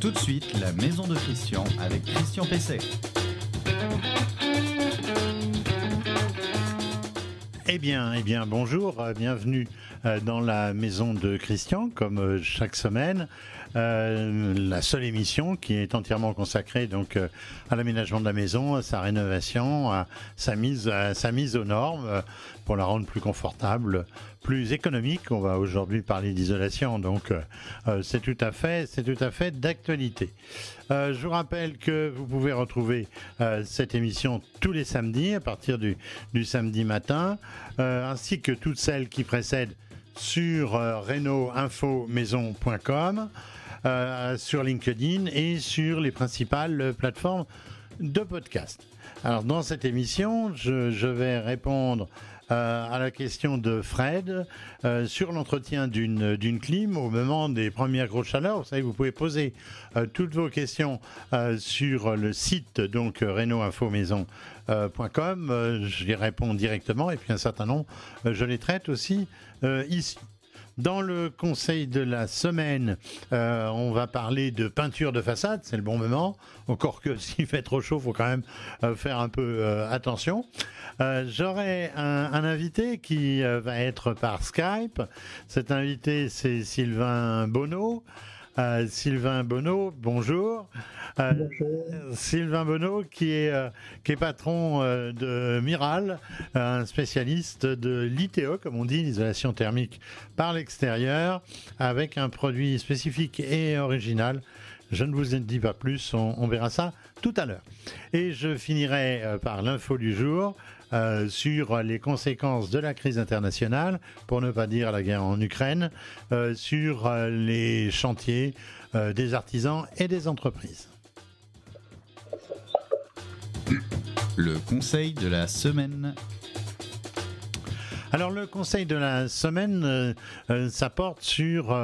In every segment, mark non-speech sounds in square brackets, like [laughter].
Tout de suite, la maison de Christian avec Christian Pesset. Eh bien, eh bien, bonjour, euh, bienvenue euh, dans la maison de Christian, comme euh, chaque semaine. Euh, la seule émission qui est entièrement consacrée donc euh, à l'aménagement de la maison, à sa rénovation, à sa mise, aux normes euh, pour la rendre plus confortable, plus économique. On va aujourd'hui parler d'isolation, donc c'est tout à fait, d'actualité. Je vous rappelle que vous pouvez retrouver cette émission tous les samedis à partir du, du samedi matin, ainsi que toutes celles qui précèdent sur reno-info-maison.com, euh, sur LinkedIn et sur les principales plateformes de podcast. Alors dans cette émission, je, vais répondre euh, à la question de Fred euh, sur l'entretien d'une clim au moment des premières grosses chaleurs. Vous savez, vous pouvez poser toutes vos questions sur le site donc reno-info-maison.com. J'y réponds directement et puis un certain nombre, je les traite aussi ici. Dans le conseil de la semaine, euh, on va parler de peinture de façade, c'est le bon moment. Encore que [laughs] s'il fait trop chaud, faut quand même euh, faire un peu euh, attention. J'aurai un, un invité qui va être par Skype. Cet invité, c'est Sylvain Bonneau. Euh, Sylvain Bonneau, bonjour. Euh, Sylvain Bonneau, qui est, euh, qui est patron de Miral, un spécialiste de l'ITE, comme on dit, l'isolation thermique par l'extérieur, avec un produit spécifique et original. Je ne vous en dis pas plus, on, on verra ça tout à l'heure. Et je finirai par l'info du jour. Euh, sur les conséquences de la crise internationale, pour ne pas dire la guerre en Ukraine, euh, sur euh, les chantiers des artisans et des entreprises. Le conseil de la semaine. Alors le conseil de la semaine, euh, ça porte sur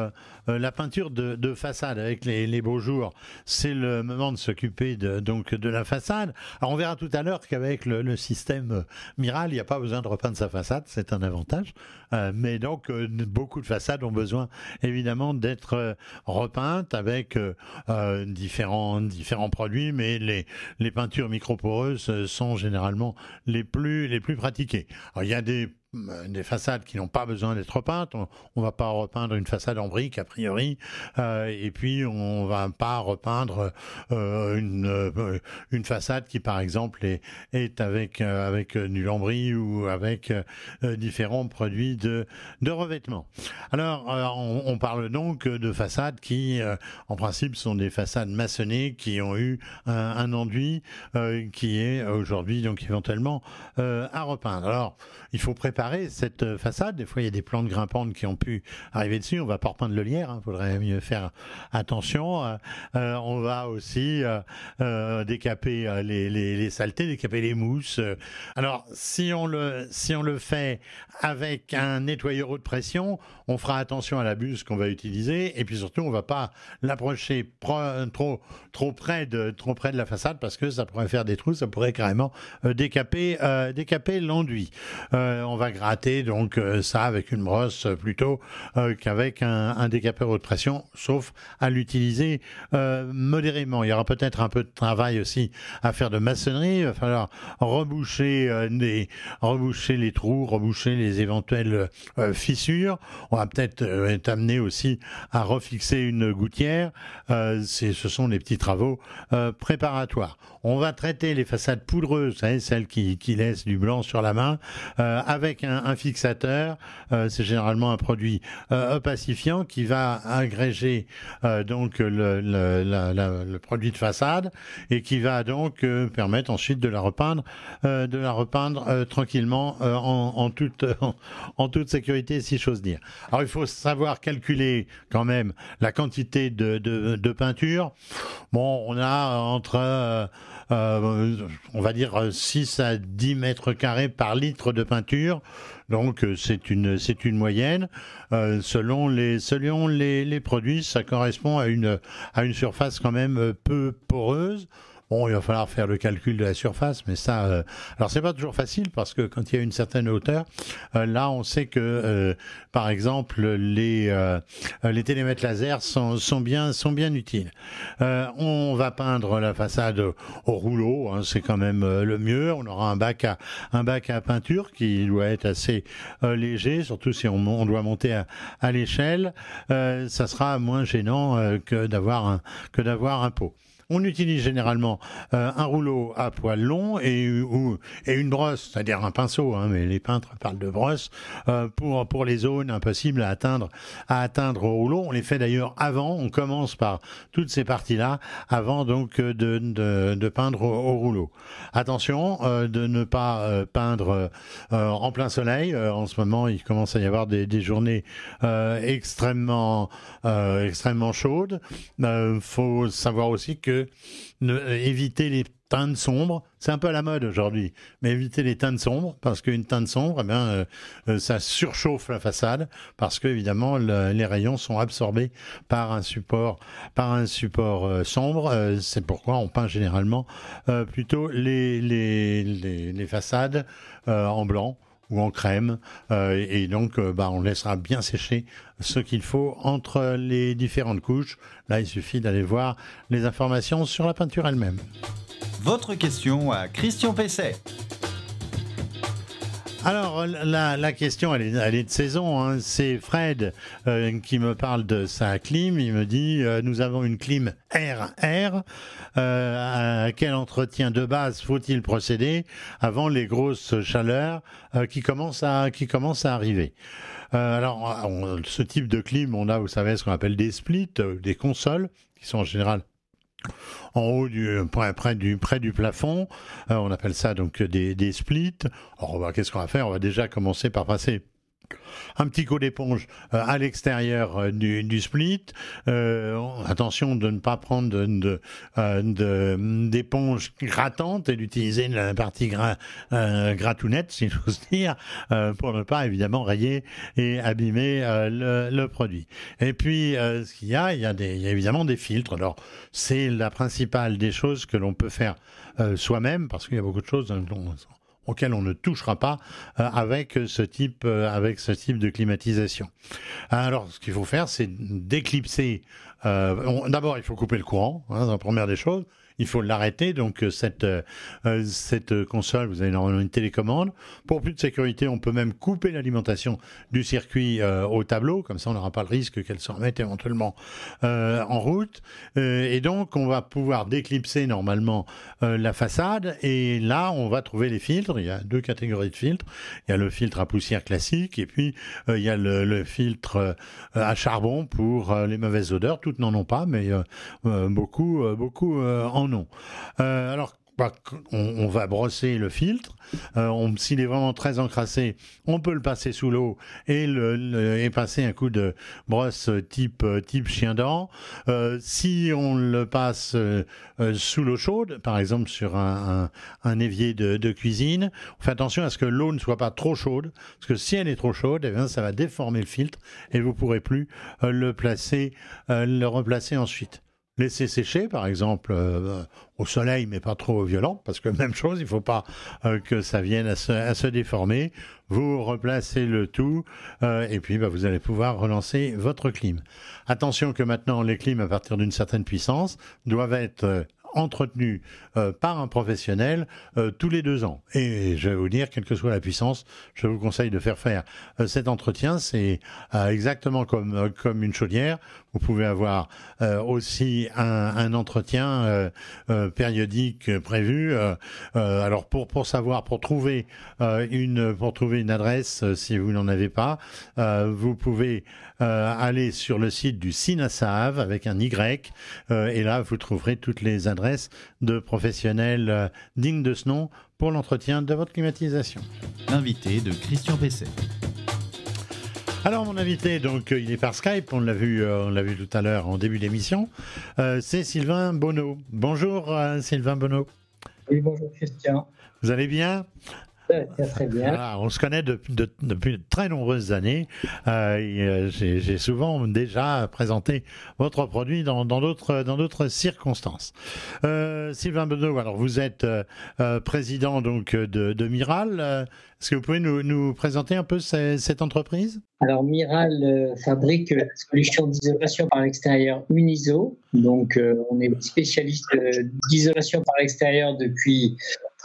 euh, la peinture de, de façade avec les, beaux jours. C'est le moment de s'occuper de, donc de la façade. Alors on verra tout à l'heure qu'avec le, système euh, Miral, il n'y a pas besoin de repeindre sa façade, c'est un avantage. Euh, mais donc beaucoup de façades ont besoin évidemment d'être repeintes avec différents différents produits, mais les les peintures microporeuses sont généralement les plus les plus pratiquées. Il y a des des façades qui n'ont pas besoin d'être repeintes. On, on va pas repeindre une façade en briques a priori, euh, et puis on va pas repeindre euh, une euh, façade qui par exemple est, avec euh, euh, du lambris ou avec euh, différents produits de revêtement. Alors euh, on, parle donc de façades qui euh, en principe sont des façades maçonnées qui ont eu un, un enduit euh, qui est aujourd'hui donc éventuellement euh, à repeindre. Alors il faut préparer cette euh, façade. Des fois, il y a des plantes grimpantes qui ont pu arriver dessus. On va pas repeindre le lierre. Il faudrait mieux faire attention. Euh, euh, on va aussi décaper les, les, saletés, décaper les mousses. Alors, si on le si on le fait avec un nettoyeur haute pression, on fera attention à la buse qu'on va utiliser. Et puis surtout, on va pas l'approcher pro- trop trop près de trop près de la façade parce que ça pourrait faire des trous. Ça pourrait carrément décaper décaper l'enduit. On va gratter donc euh, ça avec une brosse euh, plutôt euh, qu'avec un, décapeur haute pression, sauf à l'utiliser modérément. Il y aura peut-être un peu de travail aussi à faire de maçonnerie. Il va falloir reboucher des, reboucher les trous, reboucher les éventuelles fissures. On va peut-être être amené aussi à refixer une gouttière. Ce sont les petits travaux préparatoires. On va traiter les façades poudreuses, savez, celles qui, laissent du blanc sur la main, avec un, fixateur. Euh, c'est généralement un produit euh, opacifiant qui va agréger euh, donc le, produit de façade et qui va donc permettre ensuite de la repeindre, de la repeindre tranquillement [laughs] en, toute sécurité, si j'ose dire. Alors il faut savoir calculer quand même la quantité de, de, peinture. Bon, on a entre on va dire 6 à 10 mètres carrés par litre de peinture. Donc euh, c'est une c'est une moyenne Euh, selon les selon les, les produits, ça correspond à une à une surface quand même euh, peu poreuse. Bon, il va falloir faire le calcul de la surface, mais ça, euh, alors c'est pas toujours facile parce que quand il y a une certaine hauteur, euh, là, on sait que, euh, par exemple, les euh, les télémètres laser sont, sont bien sont bien utiles. Euh, on va peindre la façade au rouleau, hein, c'est quand même le mieux. On aura un bac à un bac à peinture qui doit être assez léger, surtout si on, on doit monter à, à l'échelle. Ça sera moins gênant que d'avoir un que d'avoir un pot. On utilise généralement euh, un rouleau à poil long et, une brosse, c'est-à-dire un pinceau, hein, mais les peintres parlent de brosse, euh, pour, les zones impossibles à atteindre, au rouleau. On les fait d'ailleurs avant, on commence par toutes ces parties-là, avant donc euh, de, peindre au, au rouleau. Attention de ne pas peindre en plein soleil. En ce moment, il commence à y avoir des, journées extrêmement, extrêmement chaudes. Il faut savoir aussi que euh, éviter les teintes sombres, c'est un peu à la mode aujourd'hui, mais éviter les teintes sombres, parce qu'une teinte sombre, eh euh, euh, ça surchauffe la façade, parce que évidemment le- les rayons sont absorbés par un support, sombre. C'est pourquoi on peint généralement plutôt les, façades en blanc ou en crème, euh, et donc euh, bah, on laissera bien sécher ce qu'il faut entre les différentes couches. Là, il suffit d'aller voir les informations sur la peinture elle-même. Votre question à Christian Pesset. Alors, la, la question, elle est, elle est de saison. hein. C'est Fred euh, qui me parle de sa clim. Il me dit euh, Nous avons une clim RR. Euh, à quel entretien de base faut-il procéder avant les grosses chaleurs euh, qui, commencent à, qui commencent à arriver? Euh, Alors, ce type de clim, on a, vous savez, ce qu'on appelle des splits, euh, des consoles, qui sont en général en haut du près, du près du plafond. Euh, on appelle ça donc des, des splits. Alors qu'est-ce qu'on va faire? On va déjà commencer par passer un petit coup d'éponge euh, à l'extérieur euh, du, split. Euh, attention de ne pas prendre d'éponge grattante et d'utiliser la partie gra, euh, gratounette, si j'ose dire, pour ne pas évidemment rayer et abîmer le, produit. Et puis, ce qu'il y a, il y a, évidemment des filtres. Alors, c'est la principale des choses que l'on peut faire soi-même, parce qu'il y a beaucoup de choses dont- auxquelles on ne touchera pas euh, avec ce type, euh, avec ce type de climatisation. Alors, ce qu'il faut faire, c'est d'éclipser. euh, D'abord, il faut couper le courant, hein, c'est la première des choses. Il faut l'arrêter. Donc, euh, cette, euh, euh, console, vous avez normalement une télécommande. Pour plus de sécurité, on peut même couper l'alimentation du circuit au tableau. Comme ça, on n'aura pas le risque qu'elle se remette éventuellement en route. Et donc, on va pouvoir déclipser normalement la façade. Et là, on va trouver les filtres. Il y a deux catégories de filtres. Il y a le filtre à poussière classique et puis il y a le, filtre à charbon pour les mauvaises odeurs. Toutes n'en ont pas, mais beaucoup, beaucoup euh, en ont. Euh, alors, on, va brosser le filtre. Euh, S'il est vraiment très encrassé, on peut le passer sous l'eau et, le, passer un coup de brosse type, euh, type chien dent. Euh, si on le passe sous l'eau chaude, par exemple sur un, évier de, cuisine, on fait attention à ce que l'eau ne soit pas trop chaude, parce que si elle est trop chaude, eh ça va déformer le filtre et vous pourrez plus le placer, le replacer ensuite. Laisser sécher, par exemple, euh, au soleil, mais pas trop violent, parce que [laughs] même chose, il ne faut pas euh, que ça vienne à se, déformer. Vous replacez le tout, euh, et puis bah, vous allez pouvoir relancer votre clim. Attention que maintenant, les clims, à partir d'une certaine puissance, doivent être entretenus euh, par un professionnel tous les deux ans. Et je vais vous dire, quelle que soit la puissance, je vous conseille de faire faire cet entretien. C'est exactement comme une chaudière. Vous pouvez avoir euh, aussi un, entretien euh, euh, périodique prévu. Alors pour pour savoir, pour trouver une pour trouver une adresse, si vous n'en avez pas, vous pouvez aller sur le site du SINASAV avec un Y, et là vous trouverez toutes les adresses de professionnels dignes de ce nom pour l'entretien de votre climatisation. Invité de Christian Pesset. Alors mon invité, donc euh, il est par Skype, on l'a vu, euh, on l'a vu tout à l'heure en début d'émission, euh, c'est Sylvain Bonneau. Bonjour euh, Sylvain Bonneau. Oui, bonjour Christian. Vous allez bien? Très très, bien. on se connaît depuis de, de très nombreuses années. Euh, J'ai souvent déjà présenté votre produit dans d'autres dans d'autres circonstances. Euh, Sylvain Benoît, alors vous êtes euh, euh, président donc de, de Miral. Est-ce que vous pouvez nous, présenter un peu cette entreprise? Alors, Miral euh, fabrique la solution d'isolation par l'extérieur Uniso. Donc, euh, on est spécialiste euh, d'isolation par l'extérieur depuis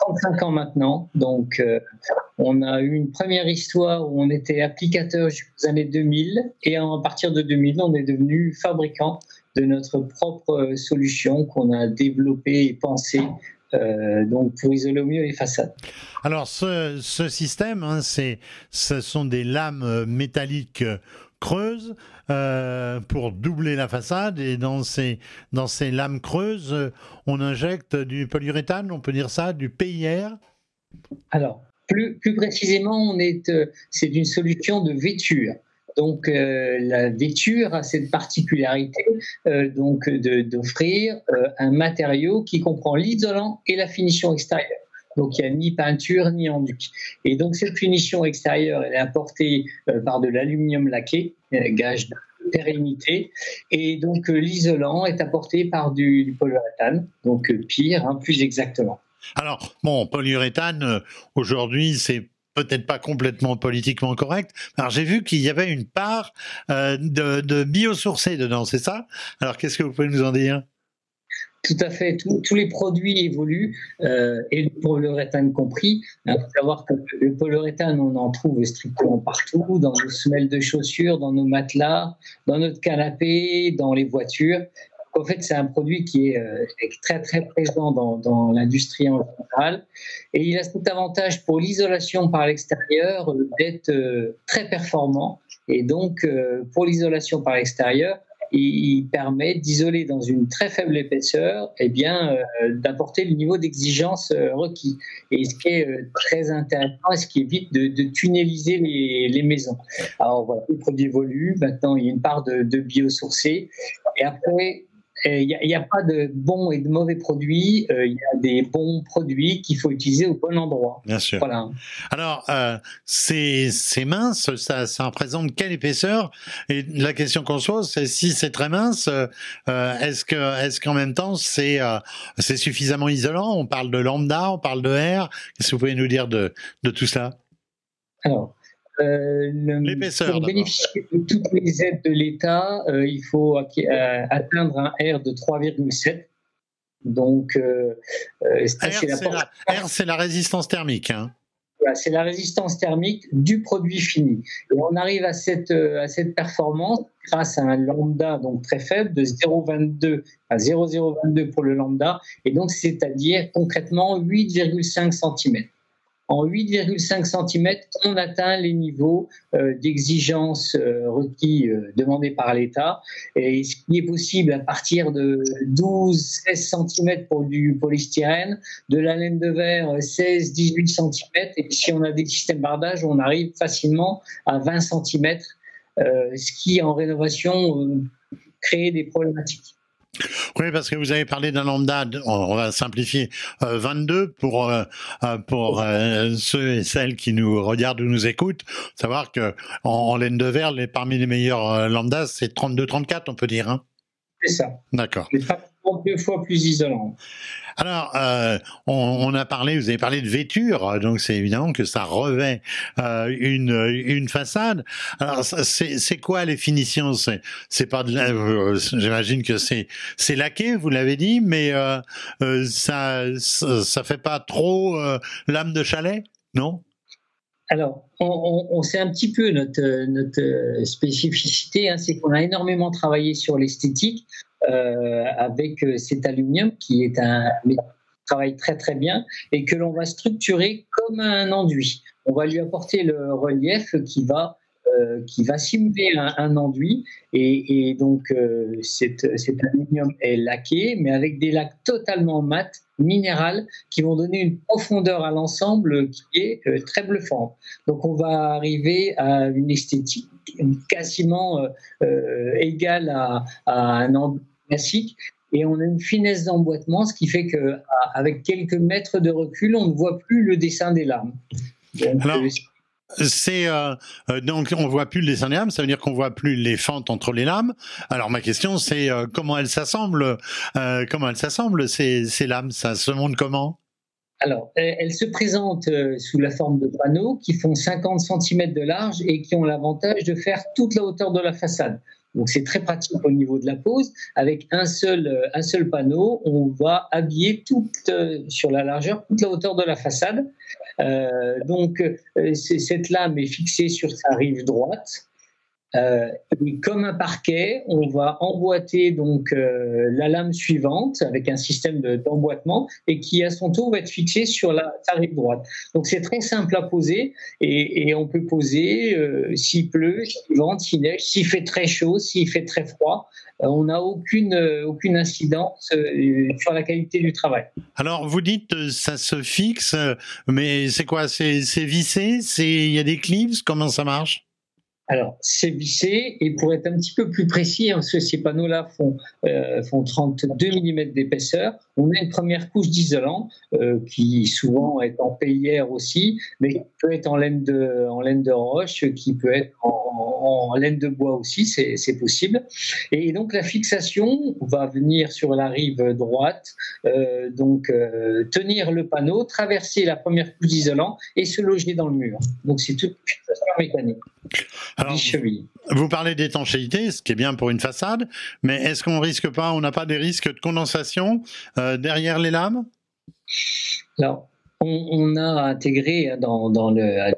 35 ans maintenant. Donc, on a eu une première histoire où on était applicateur jusqu'aux années 2000. Et à partir de 2000, on est devenu fabricant de notre propre solution qu'on a développée et pensée euh, donc pour isoler au mieux les façades. Alors ce, système, hein, ce sont des lames métalliques creuses euh, pour doubler la façade et dans ces, dans ces lames creuses, on injecte du polyuréthane, on peut dire ça, du PIR Alors, plus, plus précisément, euh, c'est une solution de vêture. Donc euh, la vêture a cette particularité euh, donc d'offrir euh, un matériau qui comprend l'isolant et la finition extérieure. Donc il n'y a ni peinture ni enduit. Et donc cette finition extérieure, est apportée par de l'aluminium laqué, gage de pérennité. Et donc l'isolant est apporté par du, polyuréthane, donc pire, hein, plus exactement. Alors, bon, polyuréthane, aujourd'hui, c'est peut-être pas complètement politiquement correct. Alors j'ai vu qu'il y avait une part euh, de, de biosourcé dedans, c'est ça? Alors qu'est-ce que vous pouvez nous en dire? Tout à fait, tous les produits évoluent, euh, et le polyuréthane compris. Il faut savoir que le polyuréthane, on en trouve strictement partout, dans nos semelles de chaussures, dans nos matelas, dans notre canapé, dans les voitures. En fait, c'est un produit qui est, euh, très très présent dans, l'industrie en général. Et il a cet avantage pour l'isolation par l'extérieur euh, d'être euh, très performant. Et donc, pour l'isolation par l'extérieur, il, permet d'isoler dans une très faible épaisseur, eh bien, d'apporter le niveau d'exigence requis. Et ce qui est très intéressant, ce qui évite de, de tunneliser les, maisons. Alors voilà, le produit évolue. Maintenant, il y a une part de, de biosourcé. Et après, il n'y a, pas de bons et de mauvais produits, euh, il y a des bons produits qu'il faut utiliser au bon endroit. Bien sûr. Voilà. Alors, euh, c'est mince, ça, ça représente quelle épaisseur? Et la question qu'on se pose, c'est si c'est très mince, euh, est-ce que est-ce qu'en même temps c'est euh, c'est suffisamment isolant? On parle de lambda, on parle de R. Qu'est-ce que vous pouvez nous dire de, de tout ça? Alors, euh, pour bénéficier de toutes les aides de l'État, euh, il faut euh, atteindre un R de 3,7. Donc, R, c'est la, résistance thermique. Hein. c'est la résistance thermique du produit fini. Et on arrive à cette, à cette performance grâce à un lambda donc très faible de 0,22 à 0,022 pour le lambda, et donc c'est-à-dire concrètement 8,5 cm en 8,5 cm, on atteint les niveaux euh, d'exigence euh, requis euh, demandés par l'État. Et ce qui est possible à partir de 12-16 cm pour du polystyrène, de la laine de verre 16-18 cm. Et si on a des systèmes bardage, on arrive facilement à 20 cm, ce qui en rénovation crée des problématiques. Oui, parce que vous avez parlé d'un lambda, on va simplifier, 22 euh, pour euh, euh, pour ceux et celles qui nous regardent ou nous écoutent, savoir que en, laine de verre, les parmi les meilleurs lambdas, c'est 32-34, on peut dire. Hein? C'est ça. D'accord. Deux fois plus isolant. Alors, euh, on, a parlé, vous avez parlé de vêture, donc c'est évidemment que ça revêt euh, une, une façade. Alors, c'est quoi les finitions? C'est pas de, euh, j'imagine que c'est c'est laqué, vous l'avez dit, mais euh, ça, ça fait pas trop lame de chalet, non? Alors, on, on, sait un petit peu notre, notre spécificité, hein, c'est qu'on a énormément travaillé sur l'esthétique. Euh, avec euh, cet aluminium qui est un travaille très très bien et que l'on va structurer comme un enduit. On va lui apporter le relief qui va euh, qui va simuler un, enduit et, donc cet, aluminium est laqué mais avec des lacs totalement mat, minérales qui vont donner une profondeur à l'ensemble qui est très bluffante. Donc on va arriver à une esthétique quasiment égale à, à un enduit classique. Et on a une finesse d'emboîtement, ce qui fait qu'avec quelques mètres de recul, on ne voit plus le dessin des lames. c'est donc on voit plus le dessin des lames, ça veut dire qu'on voit plus les fentes entre les lames. Alors ma question c'est comment elles s'assemblent, comment elles s'assemblent ces, ces lames, ça se monte comment? Alors, elles se présentent sous la forme de panneaux qui font 50 cm de large et qui ont l'avantage de faire toute la hauteur de la façade. Donc c'est très pratique au niveau de la pose. Avec un seul, euh, un seul panneau, on va habiller toute, euh, sur la largeur toute la hauteur de la façade. Euh, donc cette lame est fixée sur sa rive droite. Euh, comme un parquet, on va emboîter donc euh, la lame suivante avec un système d'emboîtement et qui à son tour va être fixé sur la rive droite. Donc c'est très simple à poser et, on peut poser euh, s'il pleut, s'il vente, s'il neige, s'il fait très chaud, s'il fait très froid. on n'a aucune aucune incidence sur la qualité du travail. Alors vous dites ça se fixe, mais c'est quoi? C'est vissé? Il y a des clips Comment ça marche? Alors, c'est vissé, et pour être un petit peu plus précis, hein, ces panneaux-là font, euh, font 32 mm d'épaisseur, on a une première couche d'isolant euh, qui souvent est en paillière aussi, mais qui peut être en laine de, en laine de roche, qui peut être en, laine de bois aussi, c'est possible. Et donc la fixation va venir sur la rive droite, euh, donc euh, tenir le panneau, traverser la première couche d'isolant et se loger dans le mur. Donc c'est toute une fixation mécanique. Alors, vous parlez d'étanchéité, ce qui est bien pour une façade, mais est-ce qu'on risque pas, on n'a pas des risques de condensation euh, derrière les lames? Alors, on, a intégré dans, le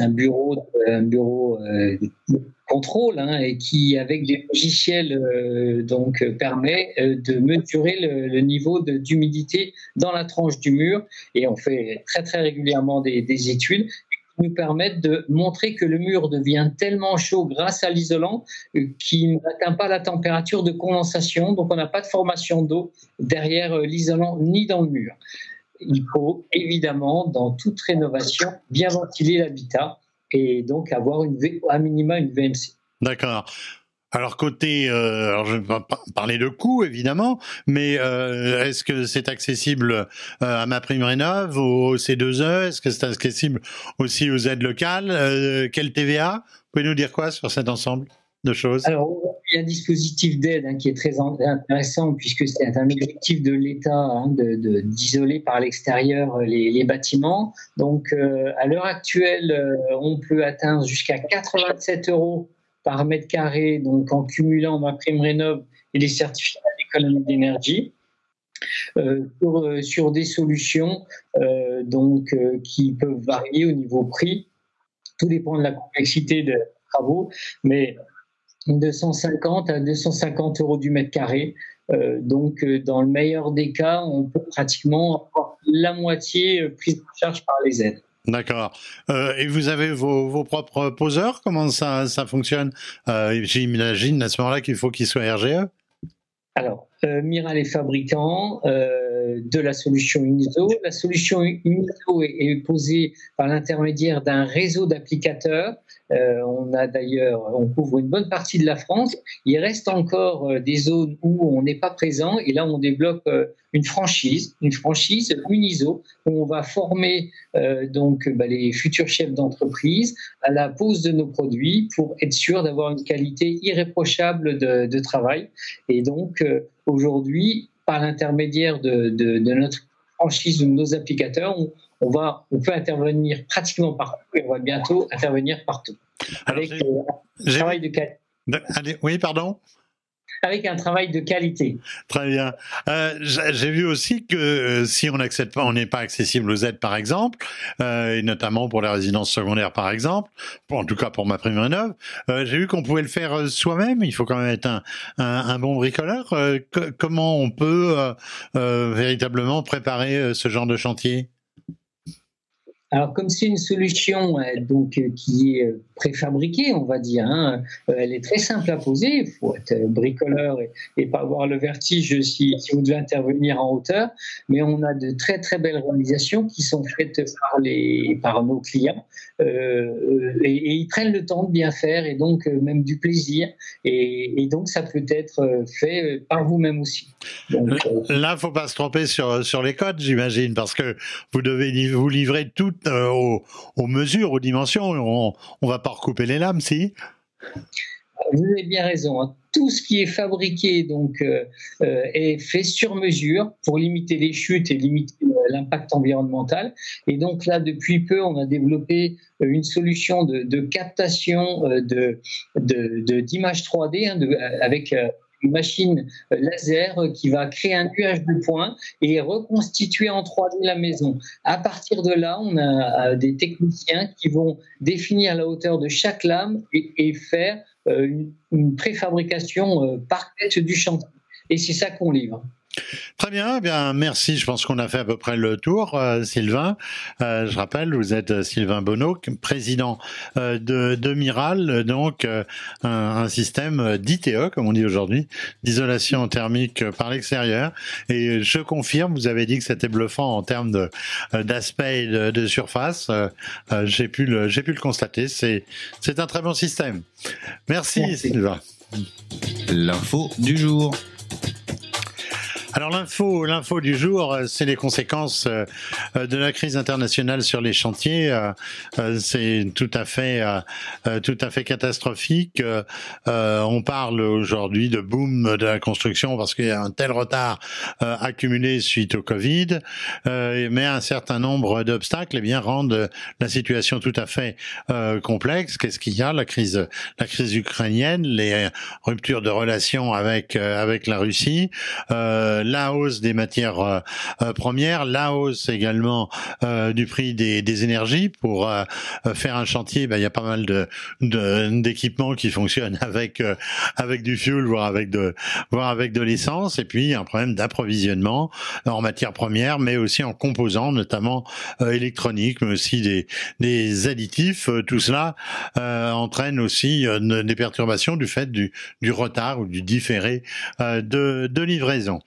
un bureau, un bureau euh, de contrôle hein, qui, avec des logiciels, euh, donc permet de mesurer le, niveau d'humidité dans la tranche du mur. Et on fait très très régulièrement des études nous permettent de montrer que le mur devient tellement chaud grâce à l'isolant euh, qu'il n'atteint pas la température de condensation, donc on n'a pas de formation d'eau derrière euh, l'isolant ni dans le mur. Il faut évidemment, dans toute rénovation, bien ventiler l'habitat et donc avoir une, à minima une VMC. D'accord. Alors côté, euh, alors je vais pas parler de coût évidemment, mais euh, est-ce que c'est accessible euh, à ma prime rénov, au C2E Est-ce que c'est accessible aussi aux aides locales? Euh, Quel TVA Vous pouvez nous dire quoi sur cet ensemble de choses? Alors il y a un dispositif d'aide hein, qui est très intéressant puisque c'est un objectif de l'État hein, d'isoler par l'extérieur les, les, bâtiments. Donc à l'heure actuelle, on peut atteindre jusqu'à 87 euros par mètre carré, donc en cumulant ma prime rénov et les certificats d'économie d'énergie. Euh, euh, sur, des solutions euh, donc, qui peuvent varier au niveau prix. Tout dépend de la complexité des travaux, mais 250 à 250 euros du mètre carré. donc, dans le meilleur des cas, on peut pratiquement avoir la moitié prise en charge par les aides. D'accord. Euh, et vous avez vos, propres poseurs? Comment ça, ça fonctionne? Euh, J'imagine à ce moment-là qu'il faut qu'ils soient RGE Alors, euh, Miral est fabricant euh, de la solution UNISO. La solution UNISO est, posée par l'intermédiaire d'un réseau d'applicateurs euh, on a d'ailleurs, on couvre une bonne partie de la France. Il reste encore euh, des zones où on n'est pas présent et là on développe euh, une franchise, une franchise Uniso où on va former donc bah, les futurs chefs d'entreprise à la pose de nos produits pour être sûr d'avoir une qualité irréprochable de, travail. Et donc aujourd'hui, par l'intermédiaire de, notre franchise ou de nos applicateurs, on, on, va, on peut intervenir pratiquement partout et on va bientôt intervenir partout. avec euh, un travail de qualité. Oui, pardon avec un travail de qualité. Très bien. Euh, J'ai vu aussi que euh, si on n'accède pas, on n'est pas accessible aux aides, par exemple, euh, et notamment pour les résidences secondaires, par exemple, en tout cas pour ma prime rénov. Euh, J'ai vu qu'on pouvait le faire euh, soi-même. Il faut quand même être un, un, un bon bricoleur. comment on peut véritablement préparer ce genre de chantier? Alors, comme c'est une solution euh, donc euh, qui est euh, préfabriquée, on va dire, hein, elle est très simple à poser. Il faut être bricoleur et, pas avoir le vertige si, si, vous devez intervenir en hauteur. Mais on a de très très belles réalisations qui sont faites par les par nos clients et, ils prennent le temps de bien faire et donc même du plaisir. Et, donc ça peut être fait par vous-même aussi. Donc, Là, faut pas se tromper sur sur les codes, j'imagine, parce que vous devez vous livrer tout aux, aux, mesures, aux dimensions. On, on va pas recouper les lames, si? Vous avez bien raison. Hein. Tout ce qui est fabriqué donc euh, euh, est fait sur mesure pour limiter les chutes et limiter euh, l'impact environnemental. Et donc là, depuis peu, on a développé une solution de, captation de d'images 3D hein, avec une machine laser qui va créer un nuage de points et reconstituer en 3D la maison. À partir de là, on a des techniciens qui vont définir la hauteur de chaque lame et, faire euh, une, préfabrication euh, parfaite du chantier. Et c'est ça qu'on livre. Très bien, eh bien merci. Je pense qu'on a fait à peu près le tour, euh, Sylvain. je rappelle, vous êtes Sylvain Bonneau, président de, de, Miral, donc un, système d'ITE, comme on dit aujourd'hui, d'isolation thermique par l'extérieur. Et je confirme, vous avez dit que c'était bluffant en termes d'aspect de, de, surface. j'ai pu le j'ai pu le constater. C'est c'est un très bon système. Merci. Sylvain. L'info du jour. Alors l'info, l'info du jour, euh, c'est les conséquences euh, euh, de la crise internationale sur les chantiers. C'est tout à fait, tout à fait catastrophique. On parle aujourd'hui de boom de la construction parce qu'il y a un tel retard accumulé suite au Covid, mais un certain nombre d'obstacles eh bien rendent la situation tout à fait complexe. Qu'est-ce qu'il y a La crise, la crise ukrainienne, les ruptures de relations avec avec la Russie? Euh, la hausse des matières euh, euh, premières, la hausse également du prix des, des énergies. Pour faire un chantier, ben, il y a pas mal de d'équipements qui fonctionnent [laughs] avec avec du fuel, voire avec de voire avec de l'essence. Et puis un problème d'approvisionnement en matières premières, mais aussi en composants, notamment électroniques, mais aussi des des additifs. tout cela entraîne aussi des perturbations du fait du, du retard ou du différé de, de livraison.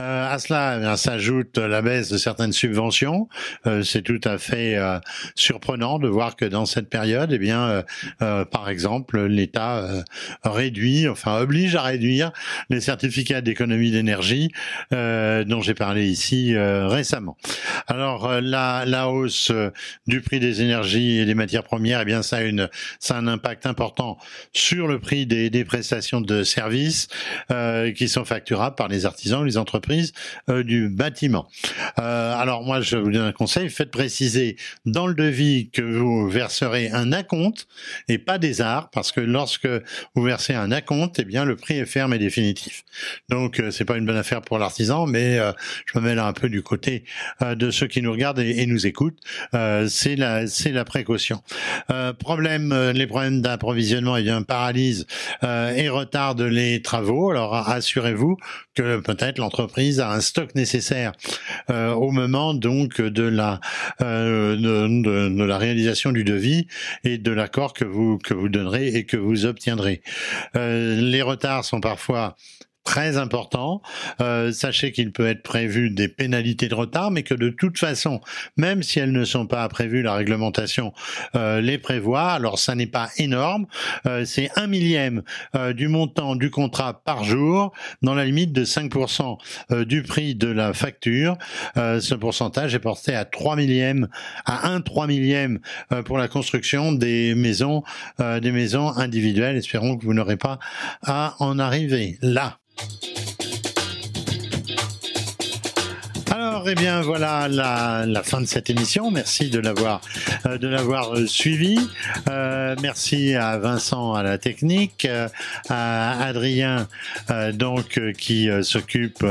Euh, à cela eh s'ajoute la baisse de certaines subventions. Euh, c'est tout à fait euh, surprenant de voir que dans cette période, eh bien, par exemple, l'État réduit, enfin oblige à réduire les certificats d'économie d'énergie dont j'ai parlé ici récemment. Alors la, la hausse du prix des énergies et des matières premières, eh bien, ça a une, ça a un impact important sur le prix des, des prestations de services qui sont facturables par les artisans, entreprises entreprise euh, du bâtiment. Euh, alors moi, je vous donne un conseil, faites préciser dans le devis que vous verserez un acompte et pas des arts, parce que lorsque vous versez un acompte, eh bien le prix est ferme et définitif. Donc euh, c'est pas une bonne affaire pour l'artisan, mais je me mets là un peu du côté de ceux qui nous regardent et, nous écoutent. c'est la la précaution. problème, les problèmes d'approvisionnement, eh bien paralyse et retarde les travaux. Alors assurez-vous que peut-être l'entreprise entreprise a un stock nécessaire euh, au moment donc de la euh, de, la réalisation du devis et de l'accord que vous que vous donnerez et que vous obtiendrez. Euh, les retards sont parfois très important. Euh, sachez qu'il peut être prévu des pénalités de retard, mais que de toute façon, même si elles ne sont pas prévues, la réglementation euh, les prévoit. Alors ça n'est pas énorme, euh, c'est un millième du montant du contrat par jour, dans la limite de 5% du prix de la facture. ce pourcentage est porté à 3 millièmes, à 1 3 millième pour la construction des maisons, des maisons individuelles. Espérons que vous n'aurez pas à en arriver là. Thank you. Eh bien, voilà la, fin de cette émission. Merci de l'avoir euh, de l'avoir euh, suivi. Euh, merci à Vincent à la technique, à Adrien donc qui s'occupe,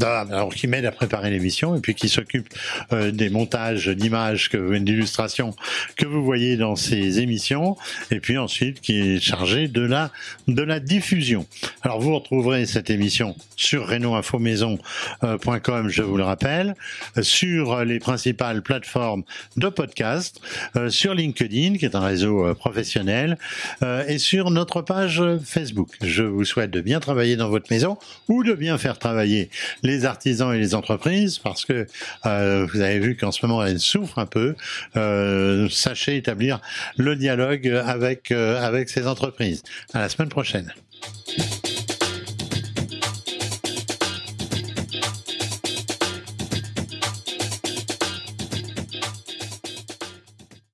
alors qui m'aide à préparer l'émission et puis qui s'occupe des montages d'images, que d'illustrations que vous voyez dans ces émissions, et puis ensuite qui est chargé de la de la diffusion. Alors, vous retrouverez cette émission sur renoinfomaison.com, je vous le rappelle. Sur les principales plateformes de podcast, sur LinkedIn, qui est un réseau professionnel, et sur notre page Facebook. Je vous souhaite de bien travailler dans votre maison ou de bien faire travailler les artisans et les entreprises parce que vous avez vu qu'en ce moment, elles souffrent un peu. sachez établir le dialogue avec, avec ces entreprises. À la semaine prochaine.